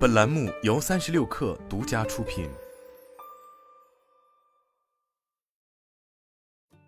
本栏目由三十六氪独家出品。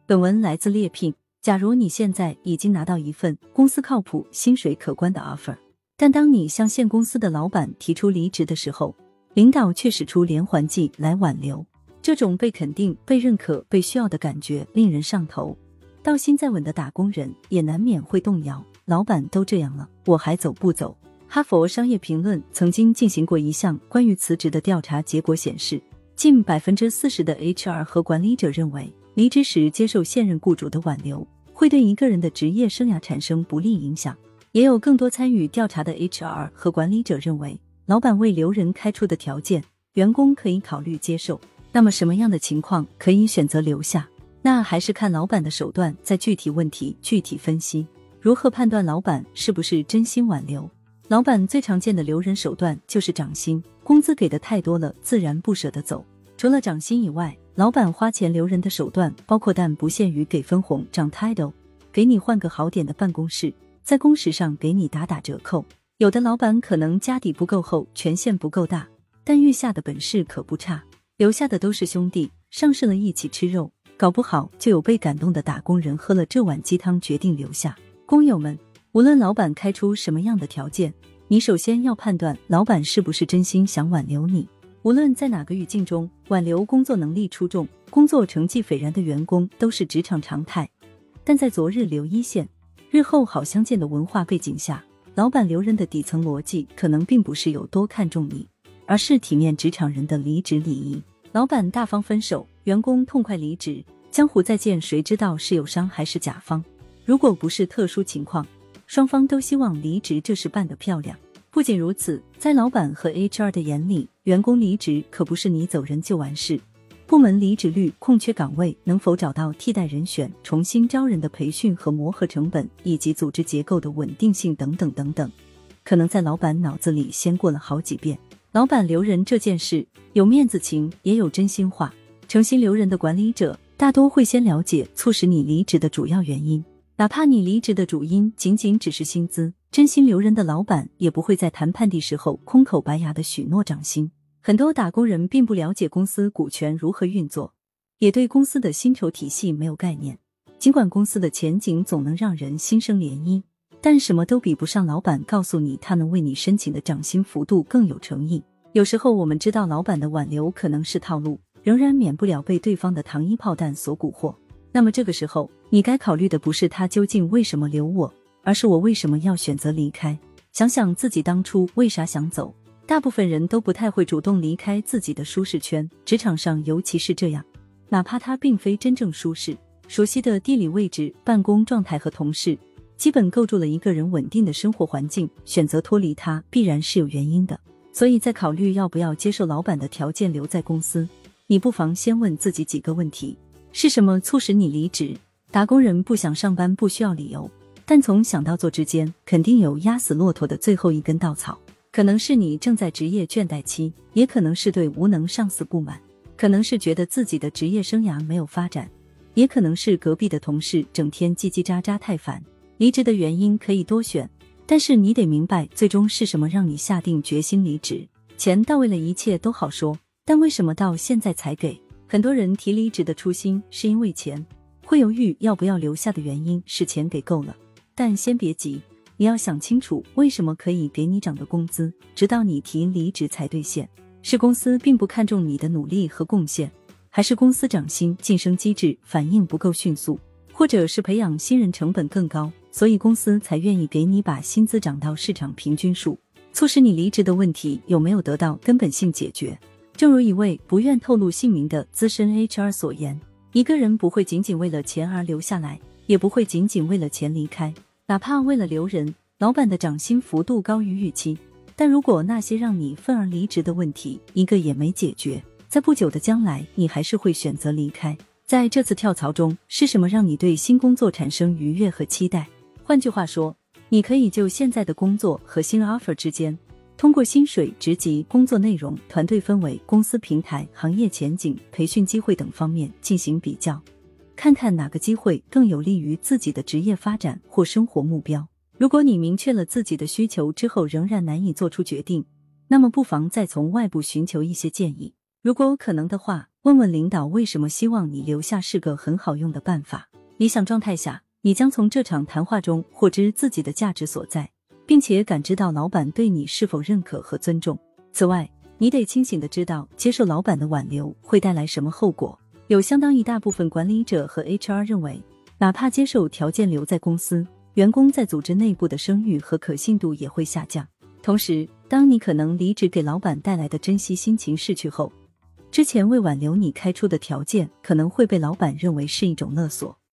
本文来自猎聘。假如你现在已经拿到一份公司靠谱、薪水可观的 offer，但当你向现公司的老板提出离职的时候，领导却使出连环计来挽留，这种被肯定、被认可、被需要的感觉令人上头。到心再稳的打工人也难免会动摇。老板都这样了，我还走不走？哈佛商业评论曾经进行过一项关于辞职的调查，结果显示，近百分之四十的 HR 和管理者认为，离职时接受现任雇主的挽留，会对一个人的职业生涯产生不利影响。也有更多参与调查的 HR 和管理者认为，老板为留人开出的条件，员工可以考虑接受。那么，什么样的情况可以选择留下？那还是看老板的手段，在具体问题具体分析。如何判断老板是不是真心挽留？老板最常见的留人手段就是涨薪，工资给的太多了，自然不舍得走。除了涨薪以外，老板花钱留人的手段包括但不限于给分红、涨 title，给你换个好点的办公室，在工时上给你打打折扣。有的老板可能家底不够厚，权限不够大，但遇下的本事可不差，留下的都是兄弟，上市了一起吃肉，搞不好就有被感动的打工人喝了这碗鸡汤决定留下。工友们。无论老板开出什么样的条件，你首先要判断老板是不是真心想挽留你。无论在哪个语境中，挽留工作能力出众、工作成绩斐然的员工都是职场常态。但在昨日留一线，日后好相见的文化背景下，老板留人的底层逻辑可能并不是有多看重你，而是体面职场人的离职礼仪。老板大方分手，员工痛快离职，江湖再见，谁知道是友商还是甲方？如果不是特殊情况。双方都希望离职这事办得漂亮。不仅如此，在老板和 HR 的眼里，员工离职可不是你走人就完事。部门离职率、空缺岗位能否找到替代人选、重新招人的培训和磨合成本，以及组织结构的稳定性等等等等，可能在老板脑子里先过了好几遍。老板留人这件事，有面子情，也有真心话。诚心留人的管理者，大多会先了解促使你离职的主要原因。哪怕你离职的主因仅仅只是薪资，真心留人的老板也不会在谈判的时候空口白牙的许诺涨薪。很多打工人并不了解公司股权如何运作，也对公司的薪酬体系没有概念。尽管公司的前景总能让人心生涟漪，但什么都比不上老板告诉你他能为你申请的涨薪幅度更有诚意。有时候我们知道老板的挽留可能是套路，仍然免不了被对方的糖衣炮弹所蛊惑。那么这个时候，你该考虑的不是他究竟为什么留我，而是我为什么要选择离开。想想自己当初为啥想走。大部分人都不太会主动离开自己的舒适圈，职场上尤其是这样。哪怕他并非真正舒适，熟悉的地理位置、办公状态和同事，基本构筑了一个人稳定的生活环境。选择脱离他，必然是有原因的。所以在考虑要不要接受老板的条件留在公司，你不妨先问自己几个问题。是什么促使你离职？打工人不想上班不需要理由，但从想到做之间，肯定有压死骆驼的最后一根稻草。可能是你正在职业倦怠期，也可能是对无能上司不满，可能是觉得自己的职业生涯没有发展，也可能是隔壁的同事整天叽叽喳喳太烦。离职的原因可以多选，但是你得明白最终是什么让你下定决心离职。钱到位了，一切都好说，但为什么到现在才给？很多人提离职的初心是因为钱，会犹豫要不要留下的原因是钱给够了。但先别急，你要想清楚为什么可以给你涨的工资，直到你提离职才兑现。是公司并不看重你的努力和贡献，还是公司涨薪晋升机制反应不够迅速，或者是培养新人成本更高，所以公司才愿意给你把薪资涨到市场平均数？促使你离职的问题有没有得到根本性解决？正如一位不愿透露姓名的资深 HR 所言，一个人不会仅仅为了钱而留下来，也不会仅仅为了钱离开。哪怕为了留人，老板的涨薪幅度高于预期，但如果那些让你愤而离职的问题一个也没解决，在不久的将来，你还是会选择离开。在这次跳槽中，是什么让你对新工作产生愉悦和期待？换句话说，你可以就现在的工作和新 offer 之间。通过薪水、职级、工作内容、团队氛围、公司平台、行业前景、培训机会等方面进行比较，看看哪个机会更有利于自己的职业发展或生活目标。如果你明确了自己的需求之后仍然难以做出决定，那么不妨再从外部寻求一些建议。如果可能的话，问问领导为什么希望你留下是个很好用的办法。理想状态下，你将从这场谈话中获知自己的价值所在，并且感知到老板对你是否认可和尊重。此外，你得清醒的知道接受老板的挽留会带来什么后果。有相当一大部分管理者和 HR 认为，哪怕接受条件留在公司，员工在组织内部的声誉和可信度也会下降。同时，当你可能离职给老板带来的珍惜心情逝去后，之前为挽留你开出的条件可能会被老板认为是一种勒索。